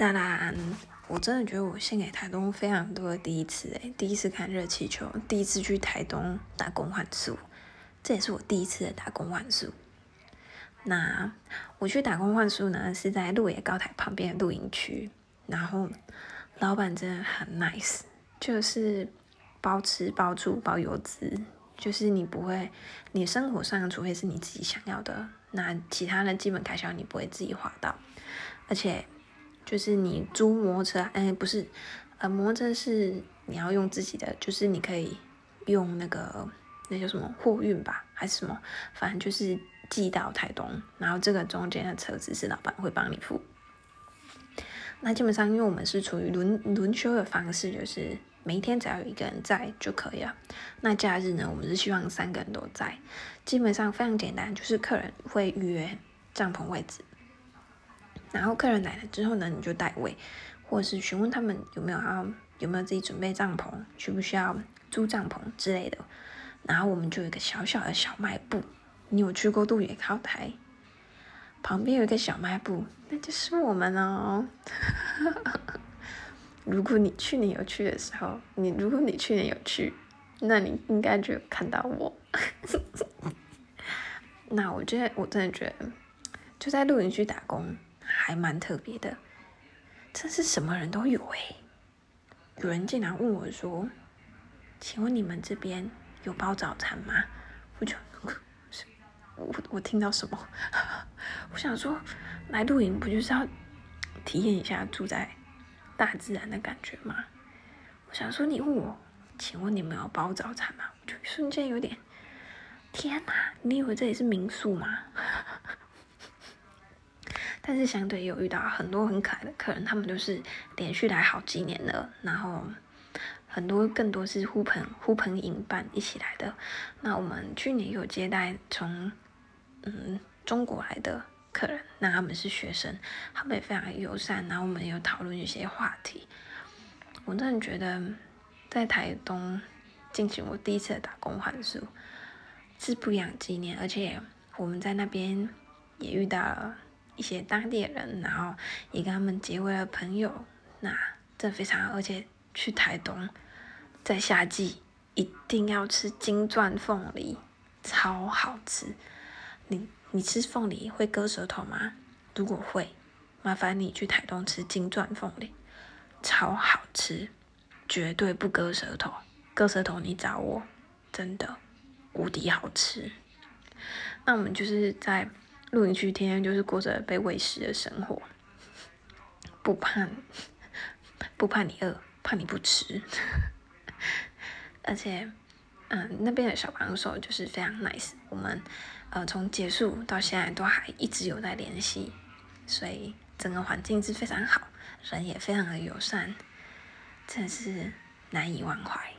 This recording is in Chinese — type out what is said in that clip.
当然，我真的觉得我献给台东非常多的第一次诶，第一次看热气球，第一次去台东打工换宿，这也是我第一次的打工换宿。那我去打工换宿呢，是在鹿野高台旁边的露营区，然后老板真的很 nice，就是包吃包住包邮资，就是你不会，你生活上除非是你自己想要的，那其他的基本开销你不会自己花到，而且。就是你租摩车，哎，不是，呃，摩车是你要用自己的，就是你可以用那个那叫什么货运吧，还是什么，反正就是寄到台东，然后这个中间的车子是老板会帮你付。那基本上，因为我们是处于轮轮休的方式，就是每一天只要有一个人在就可以了。那假日呢，我们是希望三个人都在，基本上非常简单，就是客人会预约帐篷位置。然后客人来了之后呢，你就带位，或者是询问他们有没有要有没有自己准备帐篷，需不需要租帐篷之类的。然后我们就有一个小小的小卖部，你有去过杜野靠台？旁边有一个小卖部，那就是我们哦。如果你去年有去的时候，你如果你去年有去，那你应该就有看到我。那我觉得我真的觉得，就在露营区打工。还蛮特别的，真是什么人都有诶。有人竟然问我说：“请问你们这边有包早餐吗？”我就，我我听到什么？我想说，来露营不就是要体验一下住在大自然的感觉吗？我想说，你问我，请问你们有包早餐吗？我就瞬间有点，天哪！你以为这里是民宿吗？但是相对有遇到很多很可爱的客人，他们都是连续来好几年了，然后很多更多是呼朋呼朋引伴一起来的。那我们去年有接待从嗯中国来的客人，那他们是学生，他们也非常友善，然后我们有讨论一些话题。我真的觉得在台东进行我第一次的打工换宿是不一样纪念，而且我们在那边也遇到了。一些当地人，然后也跟他们结为了朋友，那这非常，而且去台东，在夏季一定要吃金钻凤梨，超好吃。你你吃凤梨会割舌头吗？如果会，麻烦你去台东吃金钻凤梨，超好吃，绝对不割舌头。割舌头你找我，真的无敌好吃。那我们就是在。露营区天天就是过着被喂食的生活，不怕不怕你饿，怕你不吃。而且，嗯，那边的小帮手就是非常 nice，我们呃从结束到现在都还一直有在联系，所以整个环境是非常好，人也非常的友善，真的是难以忘怀。